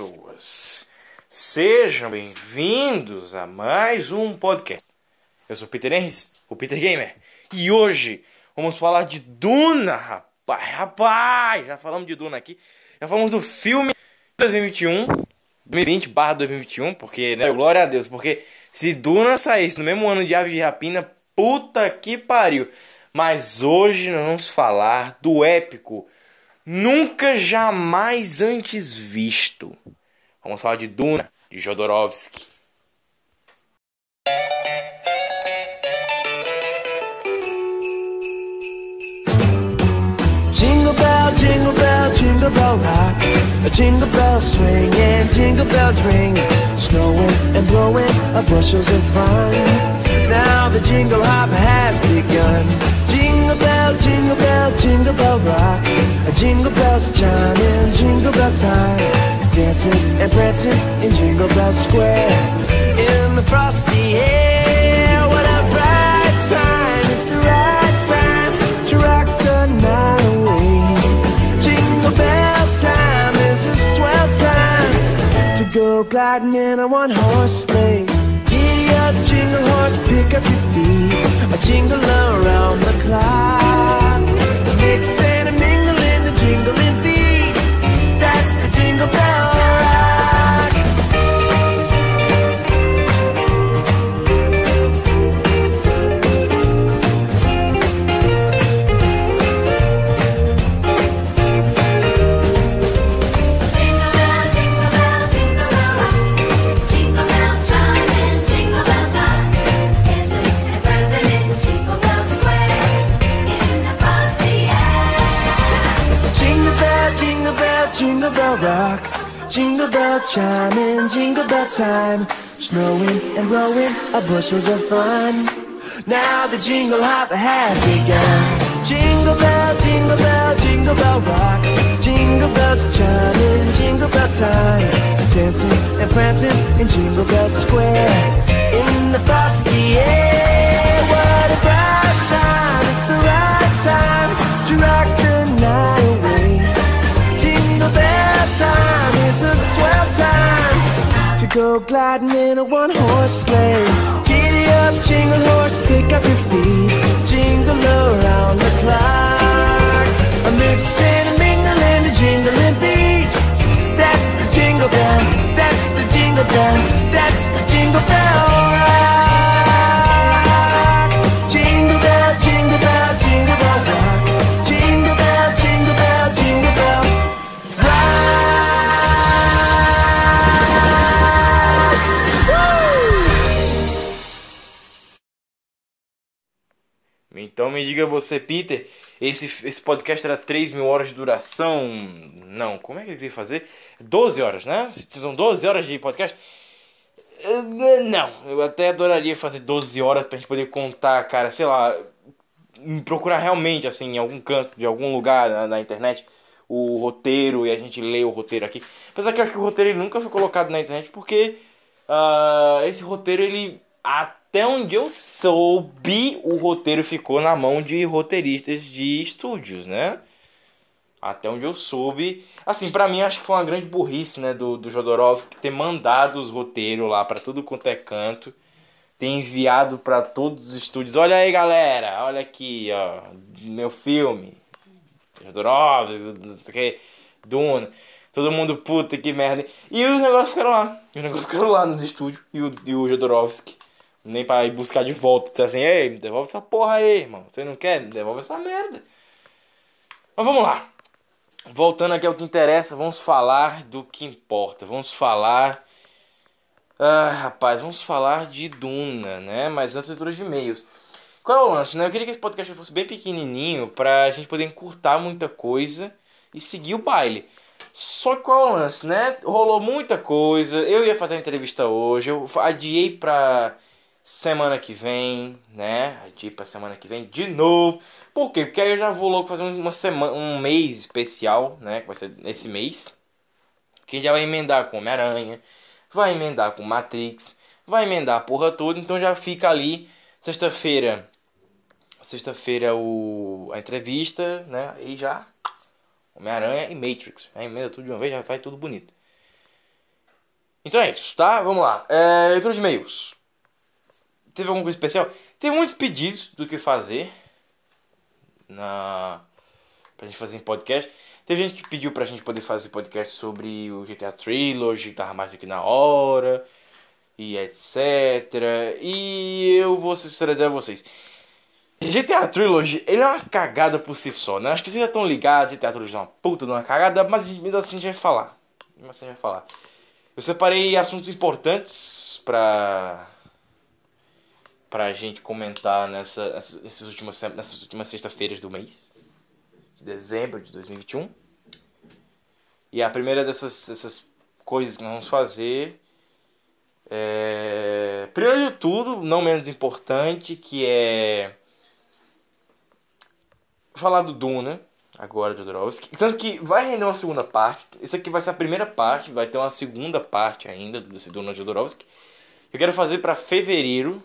Pessoas. Sejam bem-vindos a mais um podcast. Eu sou o Peter Henris, o Peter Gamer, e hoje vamos falar de Duna, rapaz. Rapaz, já falamos de Duna aqui. Já falamos do filme 2021, 2020/2021, porque, né, glória a Deus, porque se Duna saísse no mesmo ano de Aves de Rapina, puta que pariu. Mas hoje nós vamos falar do épico nunca jamais antes visto. Vamos falar de Duna, de Jodorowsky. Jingle bell, jingle bell, jingle bell rock. A jingle bell swing and jingle bells ring. Snowing and blowing up bushels of fun. Now the jingle hop has begun. Jingle bell, jingle bell, jingle bell rock. Jingle bells chiming, jingle bell time. Dancing and prancing in Jingle Bell Square. In the frosty air, what a bright time! It's the right time to rock the night away. Jingle bell time is a swell time to go gliding in a one horse sleigh. Jingle horse, pick up your feet. A jingle around the clock. Mix and a mingle in the jingling beat. That's the jingle bell Jingle bell chiming, jingle bell time. Snowing and blowing up bushels of fun. Now the jingle hop has begun. Jingle bell, jingle bell, jingle bell rock. Jingle bells chiming, jingle bell time. Dancing and prancing in Jingle Bell Square. In the frosty air, what a bright time! It's the right time to rock the time is a swell time to go gliding in a one horse sleigh. Giddy up, jingle horse, pick up your feet. Jingle around the clock. A mix and a mingle and a jingling beat. That's the jingle bell, that's the jingle bell, that's the jingle bell rock. Jingle bell, jingle bell, jingle bell Então me diga você, Peter, esse, esse podcast era 3 mil horas de duração? Não, como é que ele queria fazer? 12 horas, né? São 12 horas de podcast? Eh, Não, eu até adoraria fazer 12 horas pra gente poder contar, cara, sei lá, procurar realmente, assim, em algum canto, de algum lugar na, na internet, o roteiro e a gente lê o roteiro aqui. Apesar que eu acho que o roteiro nunca foi colocado na internet porque ah, esse roteiro, ele, até onde eu soube, o roteiro ficou na mão de roteiristas de estúdios, né? Até onde eu soube. Assim, pra mim, acho que foi uma grande burrice, né? Do, do Jodorowsky ter mandado os roteiros lá pra tudo quanto é canto. Ter enviado pra todos os estúdios. Olha aí, galera. Olha aqui, ó. Meu filme. Jodorowsky, não sei o que. Duna. Todo mundo, puta que merda. E os negócios ficaram lá. Os negócios ficaram lá nos estúdios. E o, e o Jodorowsky. Nem pra ir buscar de volta. Disse assim, ei, devolve essa porra aí, irmão. Você não quer? Devolve essa merda. Mas vamos lá. Voltando aqui ao que interessa, vamos falar do que importa. Vamos falar. Ah, rapaz, vamos falar de Duna, né? Mas antes, leitura de e-mails. Qual é o lance, né? Eu queria que esse podcast fosse bem pequenininho pra gente poder encurtar muita coisa e seguir o baile. Só que qual é o lance, né? Rolou muita coisa. Eu ia fazer a entrevista hoje. Eu adiei pra semana que vem, né? Adiei pra semana que vem de novo. Por quê? Porque aí eu já vou logo fazer uma semana, um mês especial, né? Que vai ser esse mês. Que já vai emendar com Homem-Aranha. Vai emendar com Matrix. Vai emendar a porra toda. Então já fica ali. Sexta-feira. Sexta-feira o, a entrevista, né? E já Homem-Aranha e Matrix. Aí emenda tudo de uma vez, já vai tudo bonito. Então é isso, tá? Vamos lá. É, leitura de e-mails. Teve alguma coisa especial? Teve muitos pedidos do que fazer. Na... Pra gente fazer em podcast. Teve gente que pediu pra gente poder fazer podcast sobre o GTA Trilogy, que tava mais do que na hora. E etc. E eu vou sincerizar a vocês. GTA Trilogy, ele é uma cagada por si só, né? Acho que vocês já estão ligados, GTA Trilogy é uma puta de uma cagada, mas mesmo assim a gente vai falar. Mesmo assim a gente vai falar. Eu separei assuntos importantes pra... Pra gente comentar nessa, nessas, últimas, nessas últimas sexta-feiras do mês. De dezembro de 2021. E a primeira dessas, dessas coisas que nós vamos fazer... É... Primeiro de tudo, não menos importante, que é falar do Duna, agora de Jodorowsky. Tanto que vai render uma segunda parte. Isso aqui vai ser a primeira parte, vai ter uma segunda parte ainda desse Duna de Jodorowsky. Eu quero fazer pra fevereiro.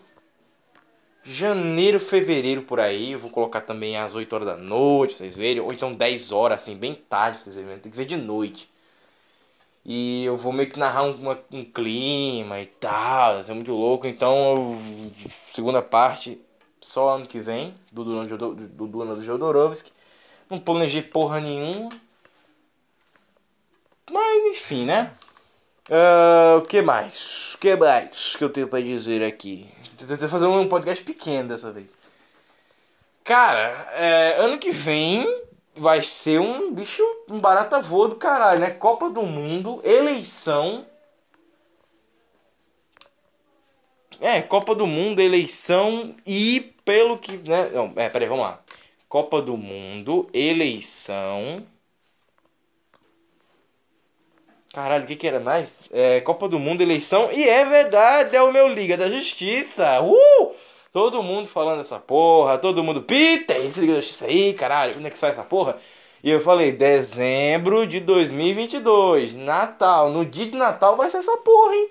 Janeiro, fevereiro por aí. Eu vou colocar também às 8 horas da noite, vocês verem. Ou então 10 horas, assim, bem tarde, vocês verem. Tem que ver de noite. E eu vou meio que narrar um, um clima e tal. Isso é muito louco. Então, eu- segunda parte, só ano que vem, do do Jodorowsky. Não planejei porra nenhuma. Mas enfim, né? Ah, o que mais? O que mais que eu tenho pra dizer aqui? Tentei fazer um podcast pequeno dessa vez. Cara, é, ano que vem vai ser um bicho, um barata voa do caralho, né? Copa do Mundo, eleição. É, Copa do Mundo, eleição e pelo que, né? Não, é, peraí, vamos lá. Copa do Mundo, eleição. Caralho, o que que era mais? É, Copa do Mundo, eleição. E é verdade, é o meu Liga da Justiça. Uh! Todo mundo falando essa porra, todo mundo, Peter, esse Liga da Justiça aí, caralho, quando é que sai essa porra? E eu falei, dezembro de 2022, Natal, no dia de Natal vai ser essa porra, hein?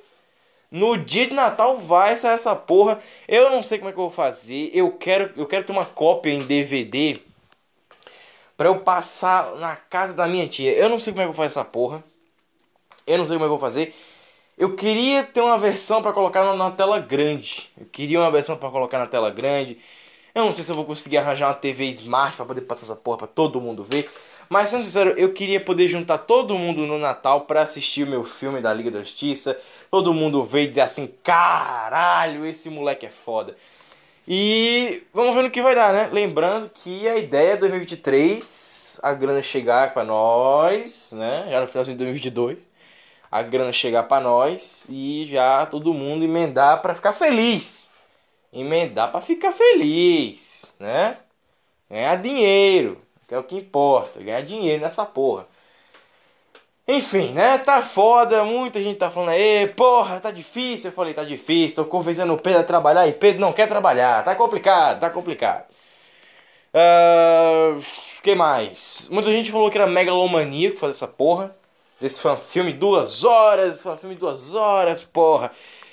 No dia de Natal vai sair essa porra. Eu não sei como é que eu vou fazer. Eu quero, eu quero ter uma cópia em DVD pra eu passar na casa da minha tia. Eu não sei como é que eu vou fazer essa porra. Eu não sei como é eu vou fazer. Eu queria ter uma versão pra colocar na, na tela grande. Eu queria uma versão pra colocar na tela grande. Eu não sei se eu vou conseguir arranjar uma TV Smart pra poder passar essa porra pra todo mundo ver. Mas sendo sincero, eu queria poder juntar todo mundo no Natal pra assistir o meu filme da Liga da Justiça. Todo mundo ver e dizer assim: caralho, esse moleque é foda. E vamos ver no que vai dar, né? Lembrando que a ideia é 2023, a grana chegar pra nós, né? Já no finalzinho de 2022, a grana chegar pra nós e já todo mundo emendar pra ficar feliz. Emendar pra ficar feliz, né? Ganhar dinheiro, que é o que importa, ganhar dinheiro nessa porra. Enfim, né? Tá foda, muita gente tá falando aí, porra, tá difícil. Eu falei, tá difícil, tô convencendo o Pedro a trabalhar e Pedro não quer trabalhar, tá complicado, tá complicado. Ah, que mais? Muita gente falou que era megalomaníaco fazer essa porra. Esse foi um filme duas horas, foi um filme duas horas, porra.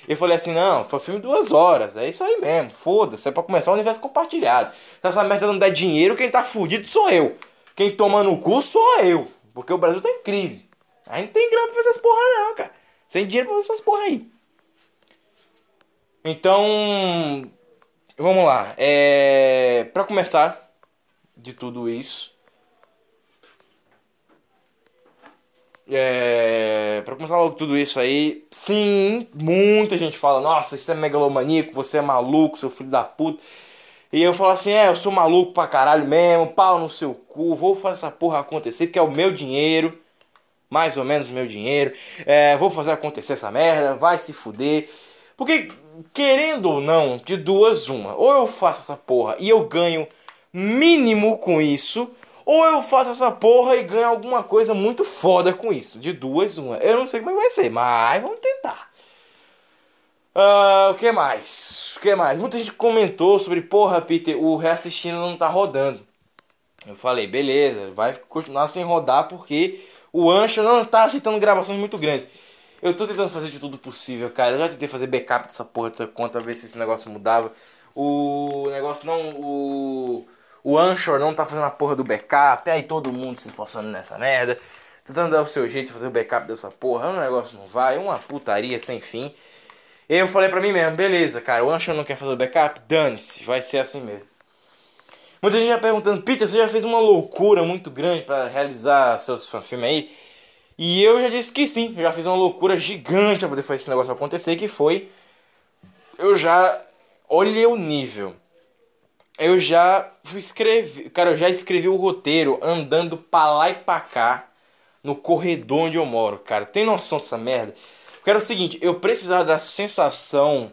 Eu falei assim, não, foi um filme duas horas, é isso aí mesmo, foda-se, é pra começar o universo compartilhado. Se essa merda não der dinheiro, quem tá fudido sou eu. Quem toma no cu sou eu. Porque o Brasil tá em crise. A gente não tem grana pra fazer essas porra não, cara. Sem dinheiro pra fazer essas porra aí. Então, vamos lá. É, pra começar de tudo isso, É, pra começar logo tudo isso aí, sim, muita gente fala, nossa, isso é megalomaníaco, você é maluco, seu filho da puta. E eu falo assim, é, eu sou maluco pra caralho mesmo, pau no seu cu, vou fazer essa porra acontecer, porque é o meu dinheiro, mais ou menos o meu dinheiro, é, vou fazer acontecer essa merda, vai se fuder. Porque, querendo ou não, de duas uma, ou eu faço essa porra e eu ganho mínimo com isso, Ou eu faço essa porra e ganho alguma coisa muito foda com isso. De duas, uma. Eu não sei como é vai ser, mas vamos tentar. Ah, o que mais? O que mais? Muita gente comentou sobre, porra, Peter, o reassistindo não tá rodando. Eu falei, beleza, vai continuar sem rodar porque o Ancho não tá aceitando gravações muito grandes. Eu tô tentando fazer de tudo possível, cara. Eu já tentei fazer backup dessa porra dessa conta, ver se esse negócio mudava. O negócio não. O. O Anchor não tá fazendo a porra do backup. Aí todo mundo se esforçando nessa merda. Tentando dar o seu jeito de fazer o backup dessa porra. O negócio não vai. Uma putaria sem fim. Eu falei pra mim mesmo, beleza, cara. O Anchor não quer fazer o backup? Dane-se, vai ser assim mesmo. Muita gente já perguntando, Peter, você já fez uma loucura muito grande pra realizar seus fanfilmes aí? E eu já disse que sim, eu já fiz uma loucura gigante pra poder fazer esse negócio acontecer, que foi. Eu já. Olha o nível. Eu já fui escrever. Cara, eu já escrevi o roteiro andando pra lá e pra cá no corredor onde eu moro, cara. Tem noção dessa merda? Porque era o seguinte, eu precisava da sensação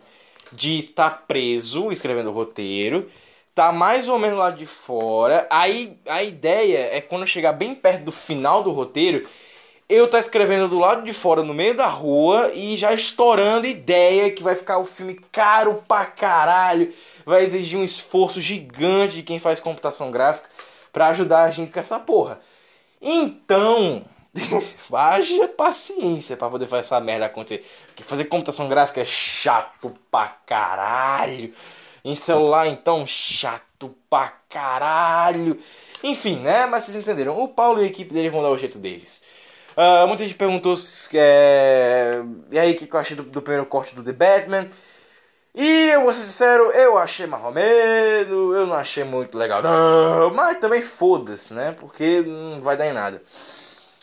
de estar tá preso escrevendo o roteiro, tá mais ou menos lá de fora. Aí a ideia é quando eu chegar bem perto do final do roteiro, eu tá escrevendo do lado de fora, no meio da rua, e já estourando ideia que vai ficar o filme caro pra caralho. Vai exigir um esforço gigante de quem faz computação gráfica pra ajudar a gente com essa porra. Então, haja paciência pra poder fazer essa merda acontecer. Porque fazer computação gráfica é chato pra caralho. Em celular, então, chato pra caralho. Enfim, né? Mas vocês entenderam. O Paulo e a equipe dele vão dar o jeito deles. Ah, muita gente perguntou é, e aí o que eu achei do, do primeiro corte do The Batman. E eu vou ser sincero, eu achei menos, eu não achei muito legal, não, mas também foda-se, né? Porque não vai dar em nada.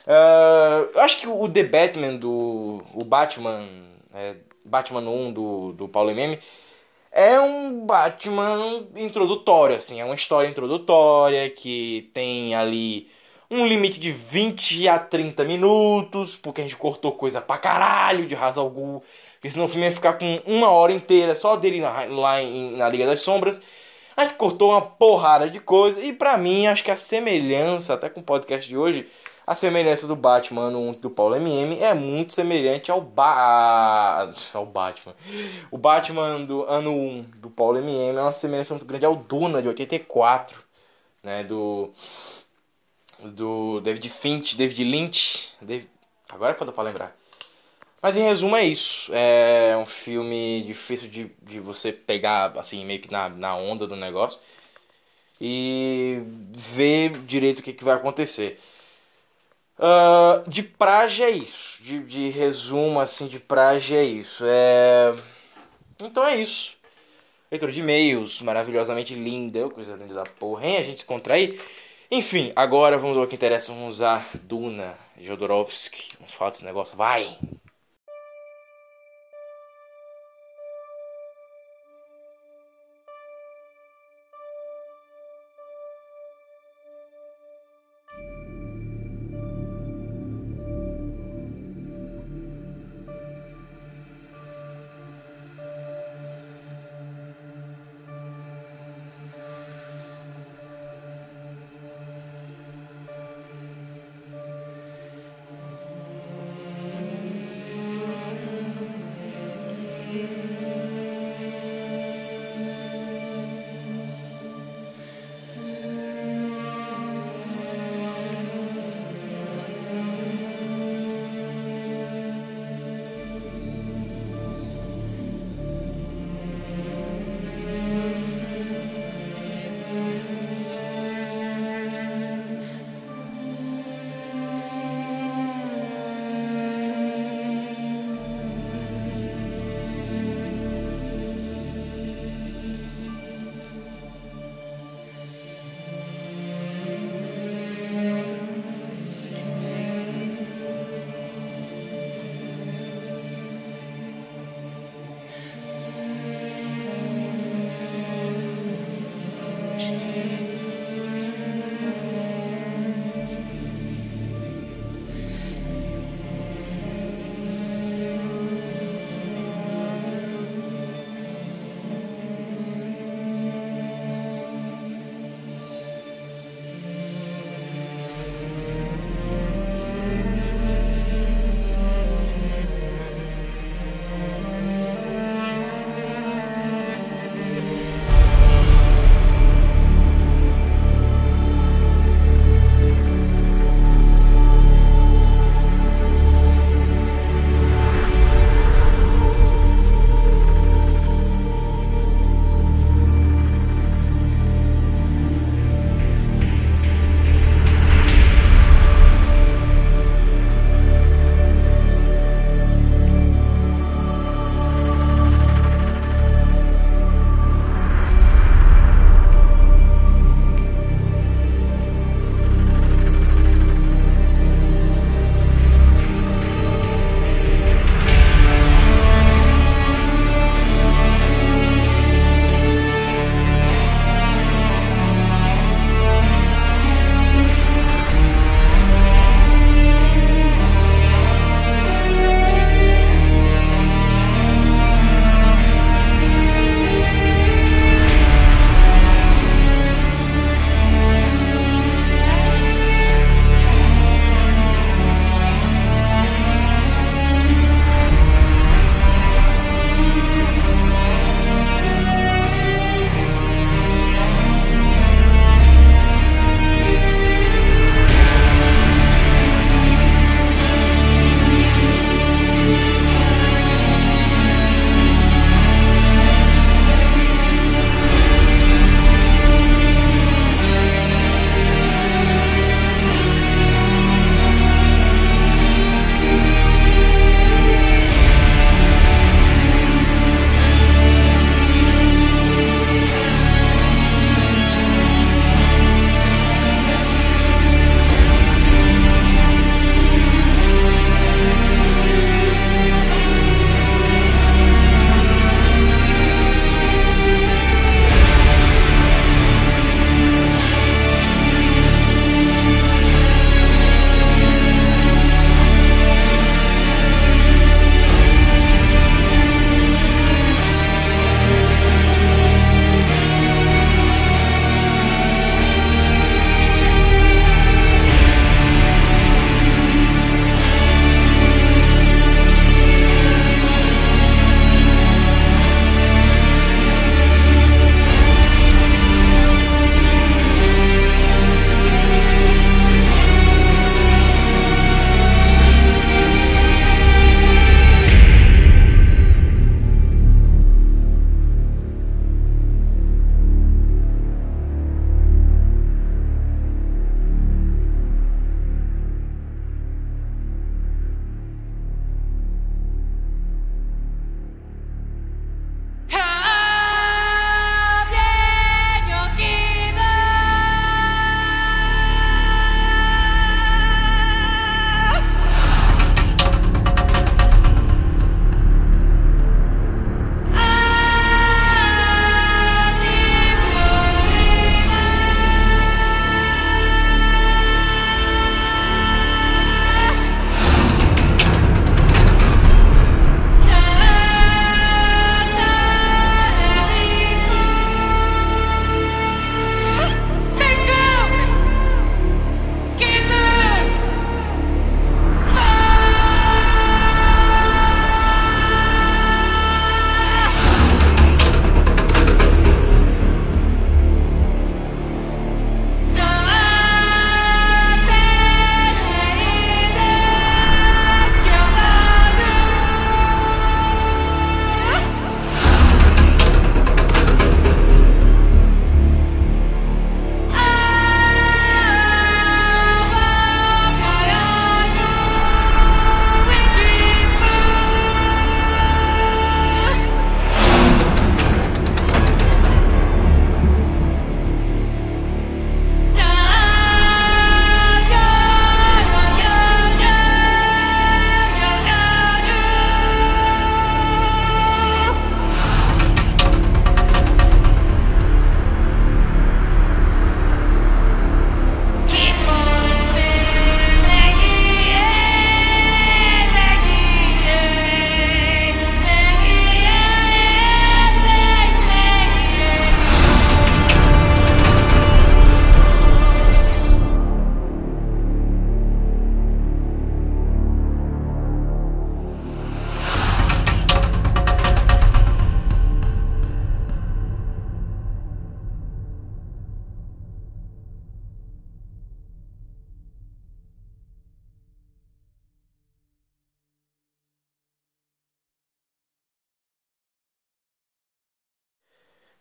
Ah, eu acho que o The Batman do. O Batman. é, Batman 1 do, do Paulo MM é um Batman introdutório, assim, é uma história introdutória que tem ali um limite de 20 a 30 minutos, porque a gente cortou coisa pra caralho de Ra's al Ghul, porque senão o filme ia ficar com uma hora inteira só dele na, lá em, na Liga das Sombras. A gente cortou uma porrada de coisa, e pra mim, acho que a semelhança, até com o podcast de hoje, a semelhança do Batman no do Paulo MM é muito semelhante ao, ba ao Batman. O Batman do ano 1 do Paulo MM é uma semelhança muito grande ao Duna de 84, né, do do David Finch, David Lynch, David... agora é quando pra lembrar. Mas em resumo é isso. É um filme difícil de, de você pegar assim meio que na, na onda do negócio e ver direito o que, que vai acontecer. Ah, de praxe é isso. De, de resumo, assim, de praxe é isso. É... Então é isso. Leitura de e-mails maravilhosamente linda. Coisa linda da porra, hein? A gente se contrair. Enfim, agora vamos ao que interessa. Vamos usar Duna, Jodorowsky. Vamos falar desse negócio. Vai!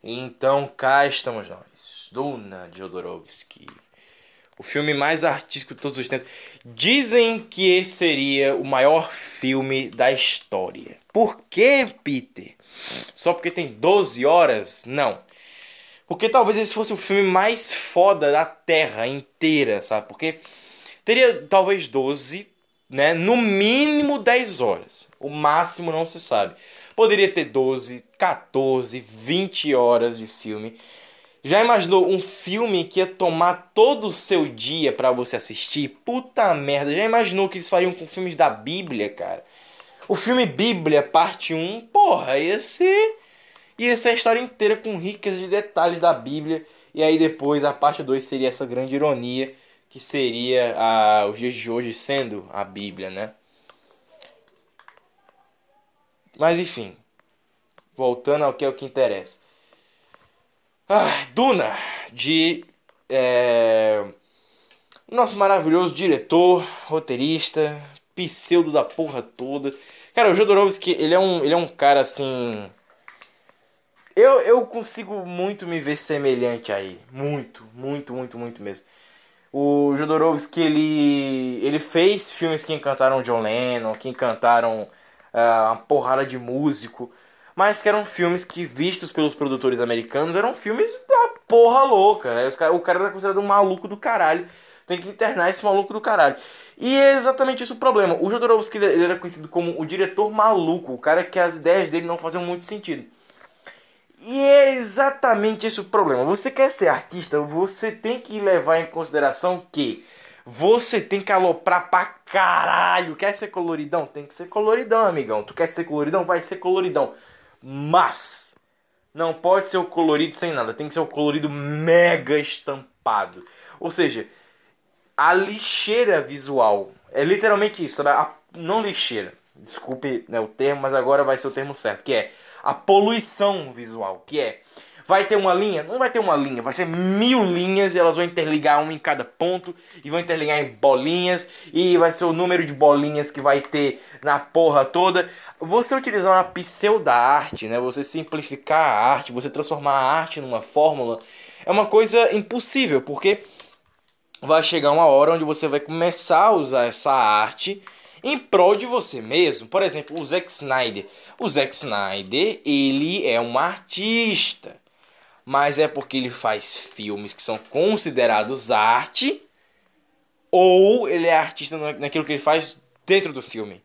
Então cá estamos nós, Duna Jodorowsky. O filme mais artístico de todos os tempos. Dizem que esse seria o maior filme da história. Por que, Peter? Só porque tem 12 horas? Não. Porque talvez esse fosse o filme mais foda da Terra inteira, sabe? Porque teria talvez 12, né? No mínimo 10 horas. O máximo não se sabe. Poderia ter 12, 14, 20 horas de filme. Já imaginou um filme que ia tomar todo o seu dia pra você assistir? Puta merda, já imaginou que eles fariam com filmes da Bíblia, cara? O filme Bíblia, parte 1, porra, ia ser. ia ser a história inteira com ricas de detalhes da Bíblia. E aí depois a parte 2 seria essa grande ironia, que seria a, os dias de hoje sendo a Bíblia, né? Mas enfim, voltando ao que é o que interessa. Ah, Duna, de é, nosso maravilhoso diretor, roteirista, pseudo da porra toda. Cara, o Jodorowsky, ele é um, ele é um cara assim. Eu, eu consigo muito me ver semelhante a ele. Muito, muito, muito, muito mesmo. O Jodorowsky, ele, ele fez filmes que encantaram John Lennon, que encantaram ah, uma porrada de músico, mas que eram filmes que, vistos pelos produtores americanos, eram filmes uma porra louca. Né? O cara era considerado um maluco do caralho. Tem que internar esse maluco do caralho. E é exatamente isso o problema. O Jodorowsky ele era conhecido como o diretor maluco, o cara que as ideias dele não faziam muito sentido. E é exatamente esse o problema. Você quer ser artista, você tem que levar em consideração que você tem que aloprar pra caralho. Quer ser coloridão? Tem que ser coloridão, amigão. Tu quer ser coloridão? Vai ser coloridão. Mas não pode ser o colorido sem nada. Tem que ser o colorido mega estampado. Ou seja, a lixeira visual. É literalmente isso? A- não lixeira. Desculpe né, o termo, mas agora vai ser o termo certo. Que é a poluição visual. Que é. Vai ter uma linha? Não vai ter uma linha, vai ser mil linhas e elas vão interligar uma em cada ponto e vão interligar em bolinhas e vai ser o número de bolinhas que vai ter na porra toda. Você utilizar uma pseudo arte, né? Você simplificar a arte, você transformar a arte numa fórmula é uma coisa impossível, porque vai chegar uma hora onde você vai começar a usar essa arte em prol de você mesmo. Por exemplo, o Zack Snyder. O Zack Snyder, ele é um artista. Mas é porque ele faz filmes que são considerados arte ou ele é artista na- naquilo que ele faz dentro do filme.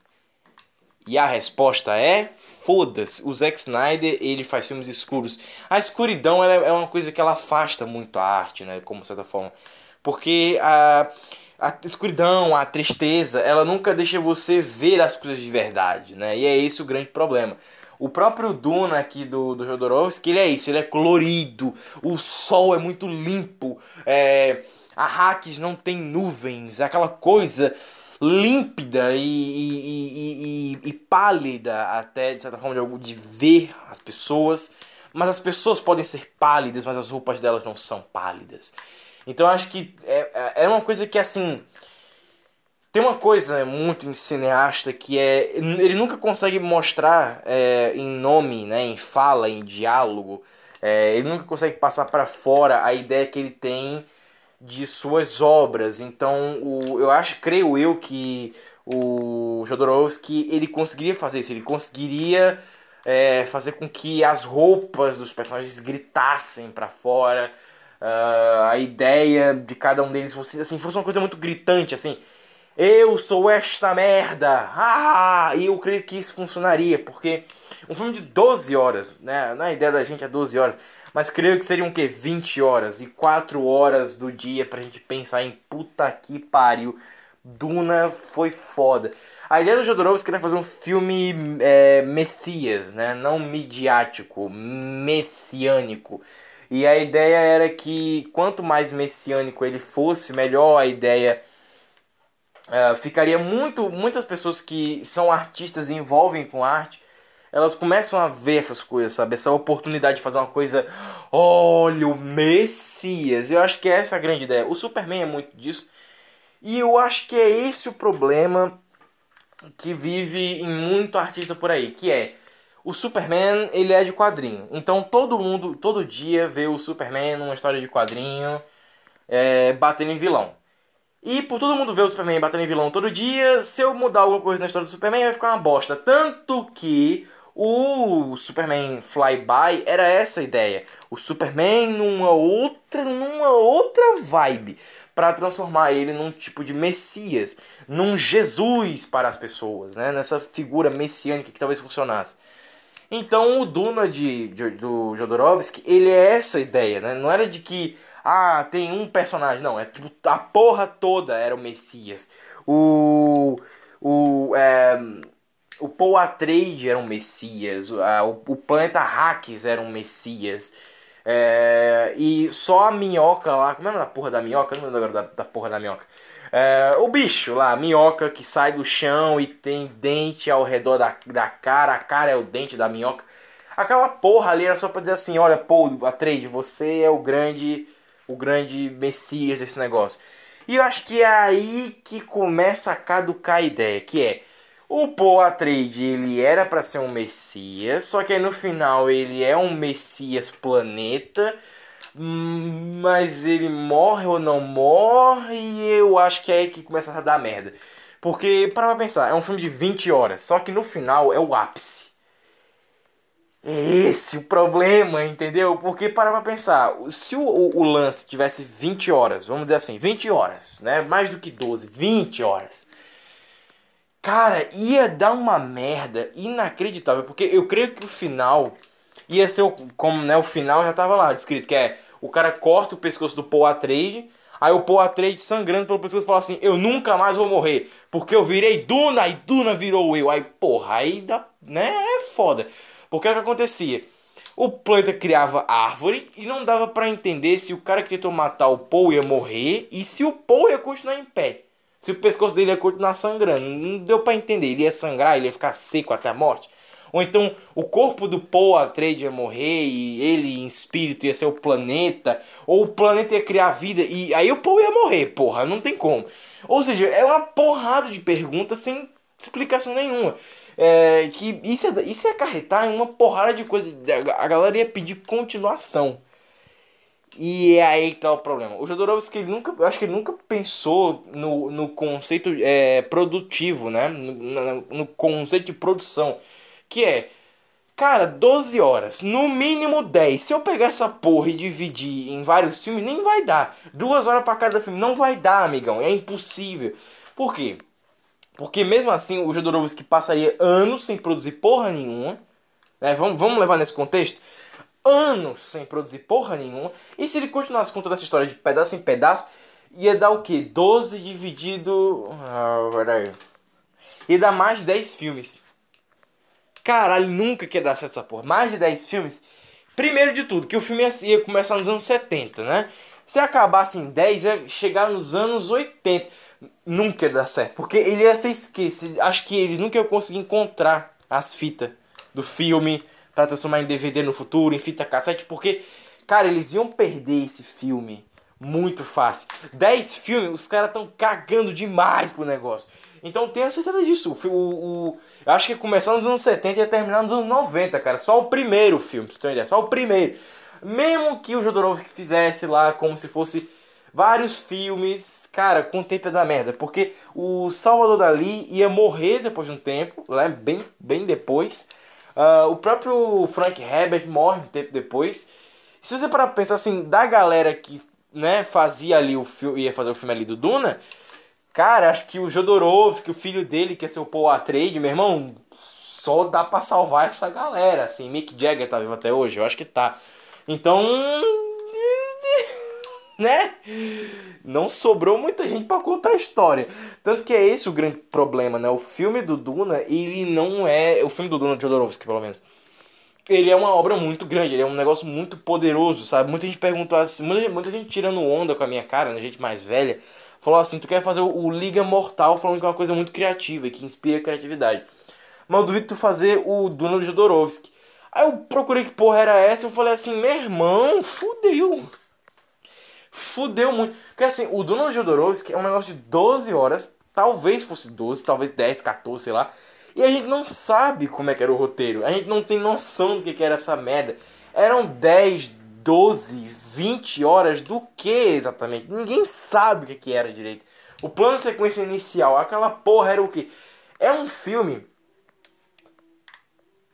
E a resposta é foda-se. O Zack Snyder, ele faz filmes escuros. A escuridão é é uma coisa que ela afasta muito a arte, né, como certa forma. Porque a a escuridão, a tristeza, ela nunca deixa você ver as coisas de verdade, né? E é esse o grande problema. O próprio Duna aqui do, do Jodorowsky, ele é isso, ele é colorido, o sol é muito limpo, é, a Arrakis não tem nuvens, aquela coisa límpida e, e, e, e, pálida até, de certa forma, de, de ver as pessoas. Mas as pessoas podem ser pálidas, mas as roupas delas não são pálidas. Então eu acho que é, é é uma coisa que, assim... Tem uma coisa muito em cineasta que é. Ele nunca consegue mostrar é, em nome, né, em fala, em diálogo. é, ele nunca consegue passar para fora a ideia que ele tem de suas obras. Então, o, eu acho, creio eu, que o Jodorowsky ele conseguiria fazer isso. Ele conseguiria é, fazer com que as roupas dos personagens gritassem para fora. ah, a ideia de cada um deles fosse, assim, fosse uma coisa muito gritante, assim. Eu sou esta merda! Ah! E eu creio que isso funcionaria, porque um filme de 12 horas, né? Na ideia da gente é 12 horas, mas creio que seriam o quê? 20 horas e 4 horas do dia pra gente pensar em puta que pariu. Duna foi foda. A ideia do Jodorowsky era fazer um filme é, messias, né? Não midiático, messiânico. E a ideia era que quanto mais messiânico ele fosse, melhor a ideia Uh, ficaria muito muitas pessoas que são artistas e envolvem com arte elas começam a ver essas coisas sabe essa oportunidade de fazer uma coisa olha o Messias eu acho que é essa a grande ideia o Superman é muito disso e eu acho que é esse o problema que vive em muito artista por aí que é o Superman, ele é de quadrinho. Então todo mundo, todo dia vê o Superman numa história de quadrinho, é, batendo em vilão. E por todo mundo ver o Superman batendo em vilão todo dia, se eu mudar alguma coisa na história do Superman, vai ficar uma bosta. Tanto que o Superman Flyby era essa a ideia. O Superman numa outra, numa outra vibe. para transformar ele num tipo de Messias. Num Jesus para as pessoas. Né? Nessa figura messiânica que talvez funcionasse. Então o Duna de, de- do Jodorowsky, ele é essa ideia, né? Não era de que, ah, tem um personagem, não, é tipo, a porra toda era o Messias. O, o, é, o Paul Atreides era um Messias, o, a- o, o planeta Hacks era um Messias. É, e só a minhoca lá, como é da porra da minhoca? Eu Não lembro agora da, da porra da minhoca. É, o bicho lá, a minhoca que sai do chão e tem dente ao redor da, da cara, a cara é o dente da minhoca. Aquela porra ali era só pra dizer assim, olha, Paul Atreides, você é o grande, o grande messias desse negócio. E eu acho que é aí que começa a caducar a ideia, que é o Paul Atreides, ele era pra ser um messias, só que aí no final ele é um messias planeta, hum, mas ele morre ou não morre, e eu acho que é aí que começa a dar merda. Porque, para pensar, é um filme de 20 horas, só que no final é o ápice. É esse o problema, entendeu? Porque para pra pensar, se o, o, o lance tivesse 20 horas, vamos dizer assim, 20 horas, né? Mais do que 12, 20 horas. Cara, ia dar uma merda inacreditável, porque eu creio que o final ia ser o, como, né, o final já tava lá descrito, que é o cara corta o pescoço do Paul Atreides, aí o Paul Atreides sangrando pelo pescoço fala assim: "Eu nunca mais vou morrer, porque eu virei Duna e Duna virou eu". Aí, porra, aí dá, né, é foda. Porque o que acontecia? O planeta criava árvore e não dava pra entender se o cara que tentou matar o Paul ia morrer e se o Paul ia continuar em pé. Se o pescoço dele ia continuar sangrando. Não deu pra entender. Ele ia sangrar, ele ia ficar seco até a morte. Ou então o corpo do Paul Atreides ia morrer e ele em espírito ia ser o planeta. Ou o planeta ia criar vida e aí o Paul ia morrer, porra. Não tem como. Ou seja, é uma porrada de perguntas sem explicação nenhuma. É, que isso, é, isso ia acarretar em uma porrada de coisa. A galera ia pedir continuação. E é aí que tá o problema. O Jodorowsky, ele nunca, eu acho que ele nunca pensou no, no conceito é, produtivo, né? No, no- no conceito de produção. Que é, cara, 12 horas, no mínimo 10. Se eu pegar essa porra e dividir em vários filmes, nem vai dar. Duas horas pra cada filme, não vai dar, amigão. É impossível. Por quê? Porque mesmo assim, o Jodorowsky passaria anos sem produzir porra nenhuma. Né? Vamos, vamos levar nesse contexto? Anos sem produzir porra nenhuma. E se ele continuasse contando essa história de pedaço em pedaço, ia dar o quê? 12 dividido. Ah, peraí. Ia dar mais de 10 filmes. Caralho, nunca que ia dar certo essa porra. Mais de 10 filmes. Primeiro de tudo, que o filme ia, começar nos anos 70, né? Se acabasse em 10, ia chegar nos anos 80. Nunca dar certo. Porque ele ia ser esquecido. Acho que eles nunca iam conseguir encontrar as fitas do filme pra transformar em DVD no futuro, em fita cassete. Porque, cara, eles iam perder esse filme muito fácil. 10 filmes, os caras estão cagando demais pro negócio. Então tenha certeza disso. O, o, o- eu acho que começar nos anos 70 e ia terminar nos anos 90, cara. Só o primeiro filme, pra você ter uma ideia. Só o primeiro. Mesmo que o Jodorowsky fizesse lá como se fosse vários filmes, cara, com o tempo ia dar merda. Porque o Salvador Dali ia morrer depois de um tempo, né? bem, bem depois. Ah, o próprio Frank Herbert morre um tempo depois. Se você parar pra pensar assim, da galera que né, fazia ali o filme, ia fazer o filme ali do Duna, cara, acho que o Jodorowsky, o filho dele, que ser o Paul Atreides, meu irmão, só dá pra salvar essa galera, assim, Mick Jagger tá vivo até hoje, eu acho que tá. Então, né? Não sobrou muita gente pra contar a história. Tanto que é esse o grande problema, né? O filme do Duna, ele não é, o filme do Duna de Jodorowsky, pelo menos ele é uma obra muito grande, ele é um negócio muito poderoso, sabe? Muita gente perguntou assim, muita, muita gente tirando onda com a minha cara, né? Gente mais velha, falou assim: tu quer fazer o, Liga Mortal falando que é uma coisa muito criativa e que inspira criatividade. Mas eu duvido tu fazer o Duna do Jodorowsky. Aí eu procurei que porra era essa eu falei assim: meu irmão, fudeu. Fudeu muito. Porque assim, o Duna do Jodorowsky é um negócio de 12 horas, talvez fosse 12, talvez 10, 14, sei lá. E a gente não sabe como é que era o roteiro. A gente não tem noção do que, era essa merda. Eram 10, 12, 20 horas do que exatamente? Ninguém sabe o que, que era direito. O plano de sequência inicial, aquela porra era o que? É um filme.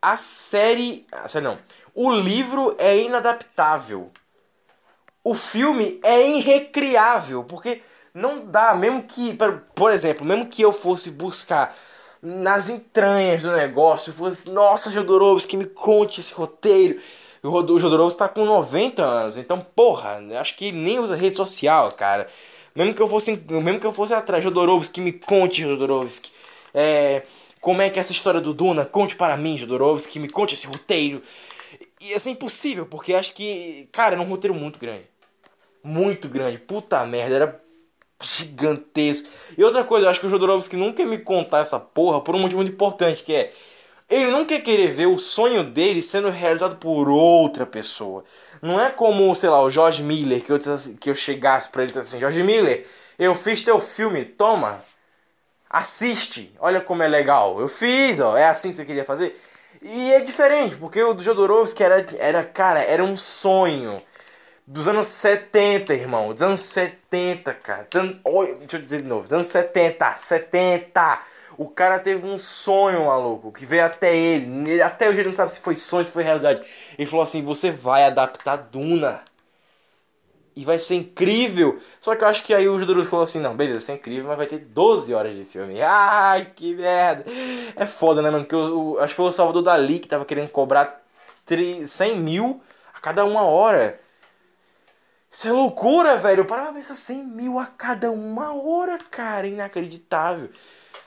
A série. A série não. O livro é inadaptável. O filme é irrecriável. Porque não dá, mesmo que. por- exemplo, mesmo que eu fosse buscar nas entranhas do negócio, fosse. Nossa, Jodorowsky, me conte esse roteiro. O Jodorowsky tá com 90 anos, então, porra, acho que nem usa rede social, cara. Mesmo que eu fosse, mesmo que eu fosse atrás, Jodorowsky, me conte, Jodorowsky. É, como é que é essa história do Duna? Conte para mim, Jodorowsky, me conte esse roteiro. E ia ser impossível, porque acho que, cara, era um roteiro muito grande. Muito grande. Puta merda, era gigantesco. E outra coisa, eu acho que o Jodorowsky nunca ia me contar essa porra por um motivo muito importante, que é... Ele não quer querer ver o sonho dele sendo realizado por outra pessoa. Não é como, sei lá, o George Miller, que eu, dissesse- que eu chegasse pra ele e assim, George Miller, eu fiz teu filme, toma, assiste, olha como é legal. Eu fiz, ó, é assim que você queria fazer. E é diferente, porque o do Jodorowsky era, era, cara, era um sonho. Dos anos 70, irmão. Dos anos 70, cara. Anos- deixa eu dizer de novo. Dos anos 70. 70. O cara teve um sonho, maluco, que veio até ele. Ele- Até hoje ele não sabe se foi sonho, se foi realidade. Ele falou assim: você vai adaptar Duna. E vai ser incrível. Só que eu acho que aí o Jodorowsky falou assim: não, beleza, vai ser incrível, mas vai ter 12 horas de filme. Ai, que merda. É foda, né, mano? Que o, o- acho que foi o Salvador Dali que tava querendo cobrar tri- 100 mil a cada uma hora. Isso é loucura, velho. Eu parava pra pensar 100 mil a cada uma hora, cara. Inacreditável.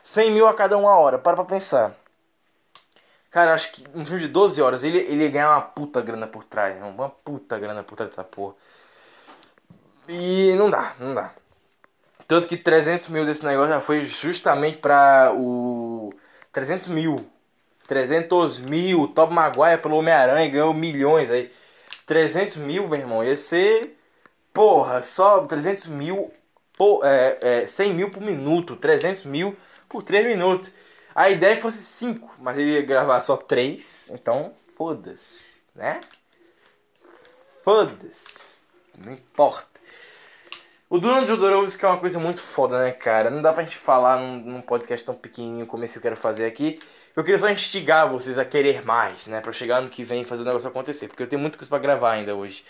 100 mil a cada uma hora. Para pra pensar. Cara, acho que um filme de 12 horas ele, ele ia ganhar uma puta grana por trás. Uma puta grana por trás dessa porra. E não dá, não dá. Tanto que 300 mil desse negócio já foi justamente pra o. 300 mil. 300 mil. Top Maguire pelo Homem-Aranha ganhou milhões aí. 300 mil, meu irmão, ia ser. Porra, só 300 mil. Pô, é, é, 100 mil por minuto. 300 mil por 3 minutos. A ideia é que fosse 5, mas ele ia gravar só 3. Então, foda-se, né? Foda-se. Não importa. O Duna de Jodorowsky é uma coisa muito foda, né, cara? Não dá pra gente falar num, num podcast tão pequenininho como esse que eu quero fazer aqui. Eu queria só instigar vocês a querer mais, né? Pra chegar no que vem e fazer o negócio acontecer. Porque eu tenho muita coisa pra gravar ainda hoje.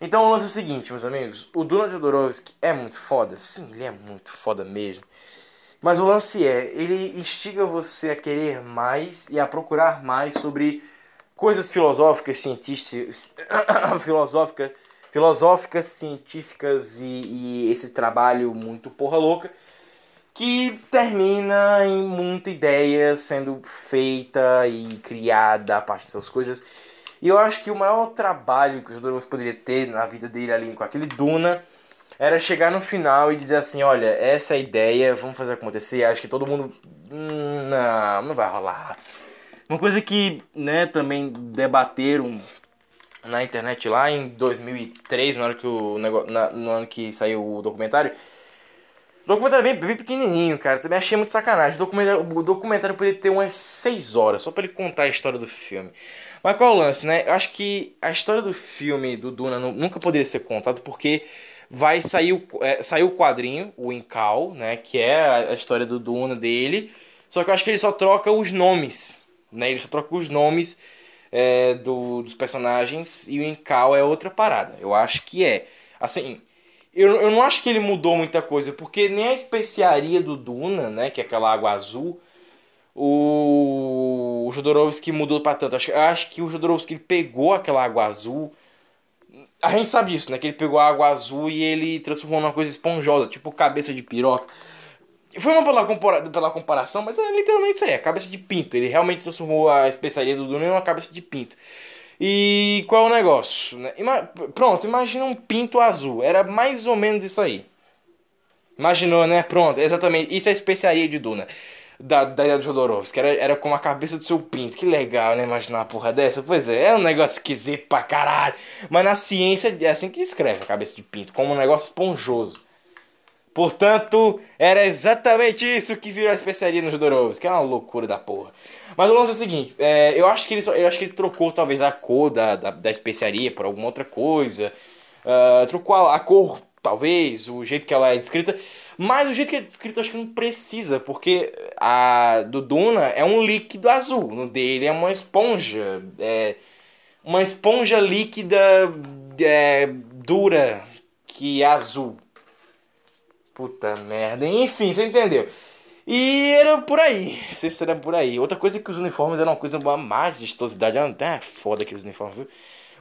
Então o lance é o seguinte, meus amigos. O Duna de Jodorowsky é muito foda. Sim, ele é muito foda mesmo. Mas o lance é, ele instiga você a querer mais e a procurar mais sobre coisas filosóficas, científicas, filosófica, filosóficas, científicas e, e esse trabalho muito porra louca que termina em muita ideia sendo feita e criada a partir dessas coisas. E eu acho que o maior trabalho que o Jodorowsky poderia ter na vida dele ali com aquele Duna era chegar no final e dizer assim, olha, essa é a ideia, vamos fazer acontecer. Acho que todo mundo "Hum, não, não vai rolar. Uma coisa que, né, também debateram na internet lá em 2003, na hora que o negócio, na- no ano que saiu o documentário. O documentário é bem, bem pequenininho, cara. Também achei muito sacanagem. O documentário, o documentário poderia ter umas 6 horas, só pra ele contar a história do filme. Mas qual é o lance, né? Eu acho que a história do filme do Duna nu- nunca poderia ser contado porque vai sair o, é, saiu o quadrinho, o Incal, né? Que é a, a história do Duna dele. Só que eu acho que ele só troca os nomes, né? Ele só troca os nomes é, do, dos personagens e o Incal é outra parada. Eu acho que é. Assim, eu, eu não acho que ele mudou muita coisa, porque nem a especiaria do Duna, né? Que é aquela água azul, o, o Jodorowsky mudou pra tanto. Acho, acho que o Jodorowsky ele pegou aquela água azul. A gente sabe disso, né? Que ele pegou a água azul e ele transformou numa coisa esponjosa, tipo cabeça de piroca. Foi uma pela, compara pela comparação, mas é literalmente isso aí, é cabeça de pinto. Ele realmente transformou a especiaria do Duna em uma cabeça de pinto. E qual é o negócio? né? Pronto, imagina um pinto azul. Era mais ou menos isso aí. Imaginou, né? Pronto, exatamente. Isso é a especiaria de Duna. Da, da ideia do Jodorowsky. Era, era como a cabeça do seu pinto. Que legal, né? Imaginar uma porra dessa. Pois é, é um negócio esquisito pra caralho. Mas na ciência é assim que descreve a cabeça de pinto. Como um negócio esponjoso. Portanto, era exatamente isso que virou a especiaria no Jodorowsky, que é uma loucura da porra. Mas o lance é o seguinte, é, eu, acho que ele, eu acho que ele trocou talvez a cor da, da, da especiaria por alguma outra coisa. Ah, trocou a, a cor, talvez, o jeito que ela é descrita. Mas o jeito que é descrito eu acho que não precisa, porque a do Duna é um líquido azul, no dele é uma esponja. É, uma esponja líquida é, dura que é azul. Puta merda. Enfim, você entendeu. E era por aí. Vocês eram por aí. Outra coisa é que os uniformes eram uma coisa uma mais vistosidade. Era é foda aqueles uniformes, viu?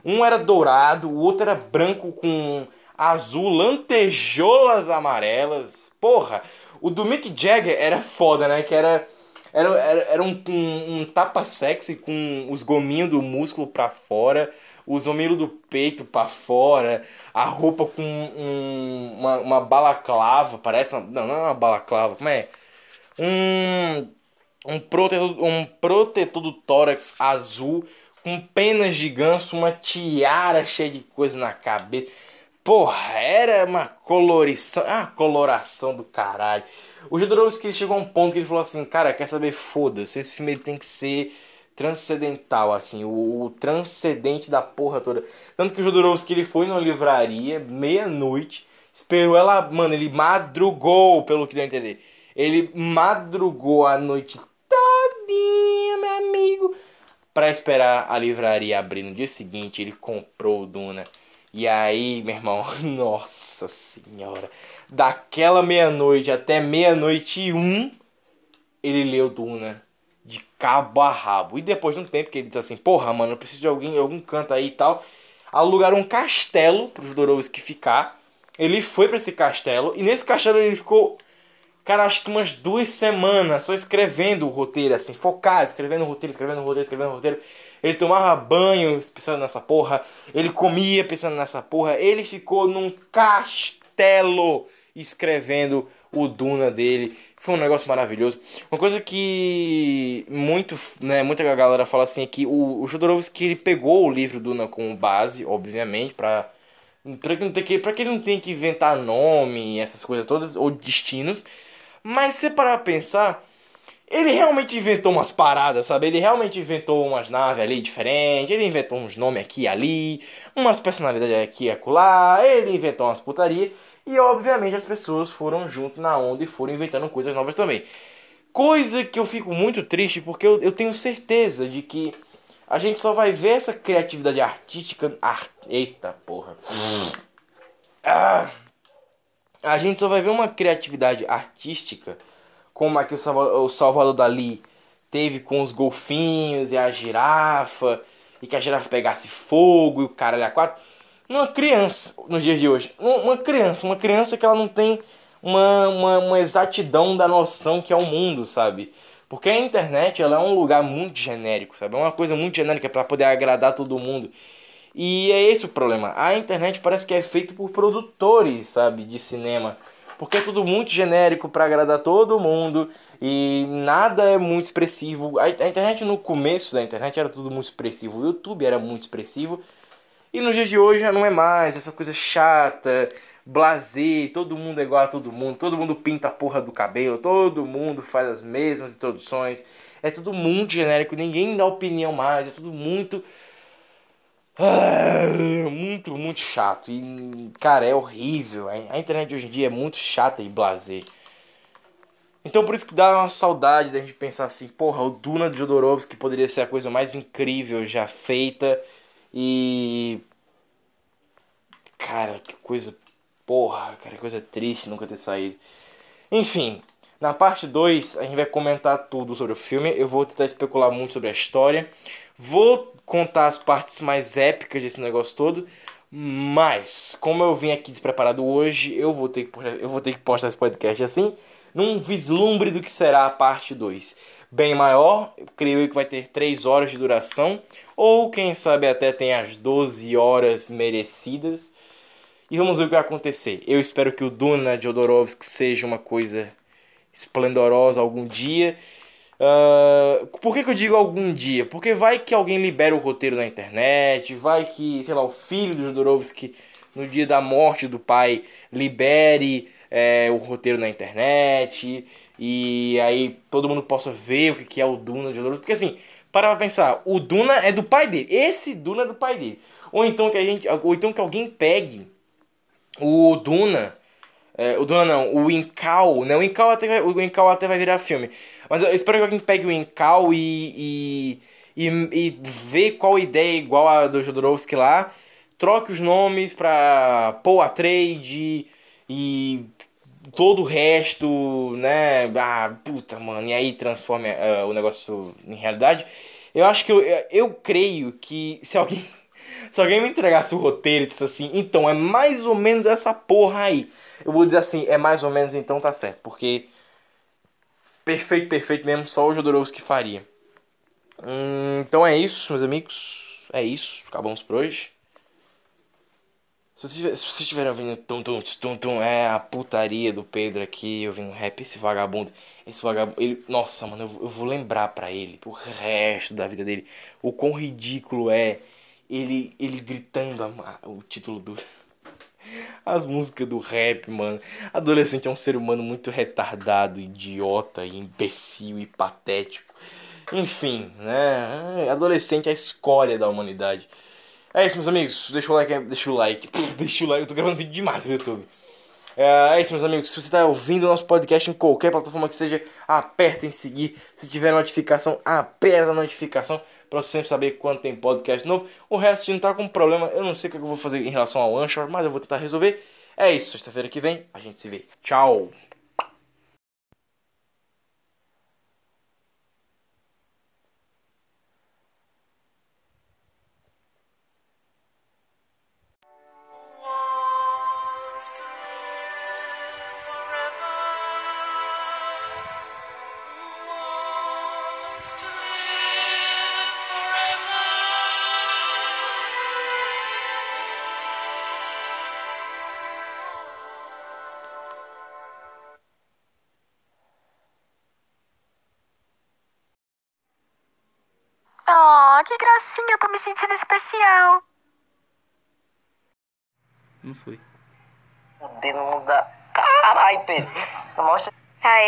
Um era dourado, o outro era branco com azul, lantejoulas amarelas. Porra, o do Mick Jagger era foda, né? Que era. Era, era, era um, um, um tapa sexy com os gominhos do músculo pra fora, os mamilos do peito pra fora, a roupa com um, uma, uma balaclava, parece uma. Não, não é uma balaclava, como é? Um. Um protetor, um protetor do tórax azul com penas de ganso, uma tiara cheia de coisa na cabeça. Porra, era uma colorição, ah, coloração do caralho. O Jodorowsky chegou a um ponto que ele falou assim, cara, quer saber, foda-se, esse filme ele tem que ser transcendental, assim, o, o transcendente da porra toda. Tanto que o Jodorowsky ele foi numa livraria, meia-noite, esperou ela, mano, ele madrugou, pelo que deu a entender. Ele madrugou a noite todinha, meu amigo, pra esperar a livraria abrir no dia seguinte. Ele comprou o Duna. E aí, meu irmão, nossa senhora, daquela meia-noite até meia-noite e um, ele leu Duna de cabo a rabo. E depois de um tempo que ele disse assim, porra, mano, eu preciso de alguém, algum canto aí e tal. Alugaram um castelo pro Jodorowsky ficar. Ele foi pra esse castelo. E nesse castelo ele ficou, cara, acho que umas duas semanas só escrevendo o roteiro, assim, focado, escrevendo o roteiro, escrevendo o roteiro, escrevendo o roteiro. Ele tomava banho pensando nessa porra. Ele comia pensando nessa porra. Ele ficou num castelo escrevendo o Duna dele. Foi um negócio maravilhoso. Uma coisa que muito, né, muita galera fala assim é que o, o Jodorowsky ele pegou o livro Duna como base, obviamente, pra, pra, que não ter que, pra que ele não tenha que inventar nome, essas coisas todas, ou destinos. Mas se parar pra pensar, ele realmente inventou umas paradas, sabe? Ele realmente inventou umas naves ali diferentes, ele inventou uns nomes aqui e ali, umas personalidades aqui e acolá, ele inventou umas putaria e obviamente as pessoas foram junto na onda e foram inventando coisas novas também. Coisa que eu fico muito triste porque eu, eu tenho certeza de que a gente só vai ver essa criatividade artística. Ar... Eita porra. Ah, a gente só vai ver uma criatividade artística como a que o Salva- o Salvador Dali teve com os golfinhos e a girafa, e que a girafa pegasse fogo e o caralho a quatro. Uma criança, nos dias de hoje, um- uma criança, uma criança que ela não tem uma, uma, uma exatidão da noção que é o mundo, sabe? Porque a internet ela é um lugar muito genérico, sabe? É uma coisa muito genérica para poder agradar todo mundo. E é esse o problema. A internet parece que é feito por produtores, sabe, de cinema. Porque é tudo muito genérico para agradar todo mundo e nada é muito expressivo. A internet no começo da internet era tudo muito expressivo. O YouTube era muito expressivo. E nos dias de hoje já não é mais essa coisa chata, blazer, todo mundo é igual a todo mundo, todo mundo pinta a porra do cabelo, todo mundo faz as mesmas introduções. É tudo muito genérico, ninguém dá opinião mais, é tudo muito ah, muito, muito chato. E, cara, é horrível. A internet de hoje em dia é muito chata e blazer. Então por isso que dá uma saudade da gente pensar assim, porra, o Duna de Jodorowsky poderia ser a coisa mais incrível já feita. E. Cara, que coisa. Porra, cara, que coisa triste nunca ter saído. Enfim, na parte 2 a gente vai comentar tudo sobre o filme. Eu vou tentar especular muito sobre a história. Vou contar as partes mais épicas desse negócio todo. Mas, como eu vim aqui despreparado hoje, eu vou ter que, eu vou ter que postar esse podcast assim, num vislumbre do que será a parte 2. Bem maior, creio eu que vai ter 3 horas de duração, ou quem sabe até tem as 12 horas merecidas. E vamos ver o que vai acontecer. Eu espero que o Duna de Jodorowsky seja uma coisa esplendorosa algum dia. Ah, por que, que eu digo algum dia? Porque vai que alguém libera o roteiro na internet, vai que, sei lá, o filho do Jodorowsky, no dia da morte do pai, libere é, o roteiro na internet e aí todo mundo possa ver o que é o Duna de Jodorowsky. Porque assim, para pra pensar, o Duna é do pai dele. Esse Duna é do pai dele. Ou então que a gente, ou então que alguém pegue o Duna, é, o Duna não, o Incal, né? O Incal até vai, o Incal até vai virar filme. Mas eu espero que alguém pegue o Incal e e, e, e vê qual ideia é igual a do Jodorowsky lá, troque os nomes pra Paul Atreides e todo o resto, né? Ah, puta, mano, e aí transforma eh, o negócio em realidade. Eu acho que eu, eu creio que se alguém se alguém me entregasse o roteiro e disse assim, então é mais ou menos essa porra aí, eu vou dizer assim, é mais ou menos então tá certo, porque perfeito, perfeito mesmo, só o Jodorowsky faria. Hum, então é isso, meus amigos, é isso, acabamos por hoje. Se vocês, se estiverem ouvindo tum tum tum tum, é a putaria do Pedro aqui, ouvindo rap, esse vagabundo, esse vagabundo, ele, nossa, mano, eu, vou- eu vou lembrar pra ele, pro resto da vida dele, o quão ridículo é ele, ele gritando a- o título do, as músicas do rap, mano. Adolescente é um ser humano muito retardado, idiota, imbecil e patético. Enfim, né? Adolescente é a escória da humanidade. É isso, meus amigos. Deixa o like, deixa o like. Deixa o like. Eu tô gravando vídeo demais no YouTube. É, é isso, meus amigos. Se você está ouvindo o nosso podcast em qualquer plataforma que seja, aperta em seguir. Se tiver notificação, aperta a notificação para você sempre saber quando tem podcast novo. O resto não tá com problema. Eu não sei o que eu vou fazer em relação ao Anchor, mas eu vou tentar resolver. É isso. Sexta-feira que vem a gente se vê. Tchau.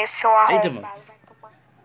Eu sou Eita, arrombado. mano.